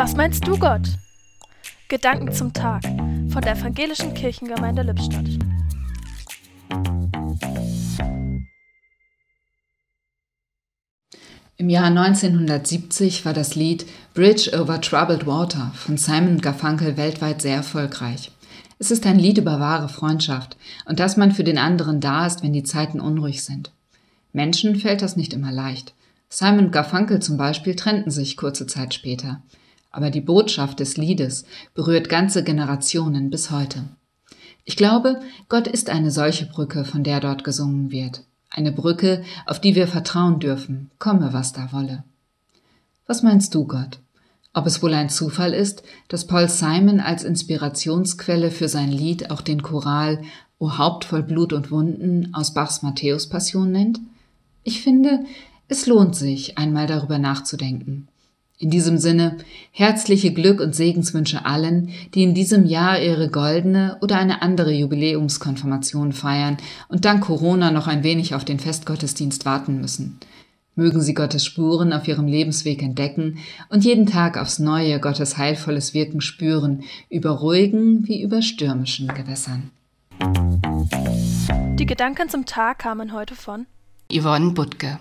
Was meinst du, Gott? Gedanken zum Tag von der Evangelischen Kirchengemeinde Lippstadt. Im Jahr 1970 war das Lied Bridge over Troubled Water von Simon Garfunkel weltweit sehr erfolgreich. Es ist ein Lied über wahre Freundschaft und dass man für den anderen da ist, wenn die Zeiten unruhig sind. Menschen fällt das nicht immer leicht. Simon Garfunkel zum Beispiel trennten sich kurze Zeit später. Aber die Botschaft des Liedes berührt ganze Generationen bis heute. Ich glaube, Gott ist eine solche Brücke, von der dort gesungen wird. Eine Brücke, auf die wir vertrauen dürfen, komme was da wolle. Was meinst du, Gott? Ob es wohl ein Zufall ist, dass Paul Simon als Inspirationsquelle für sein Lied auch den Choral O Haupt voll Blut und Wunden aus Bachs Matthäus-Passion nennt? Ich finde, es lohnt sich, einmal darüber nachzudenken. In diesem Sinne herzliche Glück und Segenswünsche allen, die in diesem Jahr ihre goldene oder eine andere Jubiläumskonfirmation feiern und dank Corona noch ein wenig auf den Festgottesdienst warten müssen. Mögen sie Gottes Spuren auf ihrem Lebensweg entdecken und jeden Tag aufs neue Gottes heilvolles Wirken spüren, über ruhigen wie über stürmischen Gewässern. Die Gedanken zum Tag kamen heute von Yvonne Butke.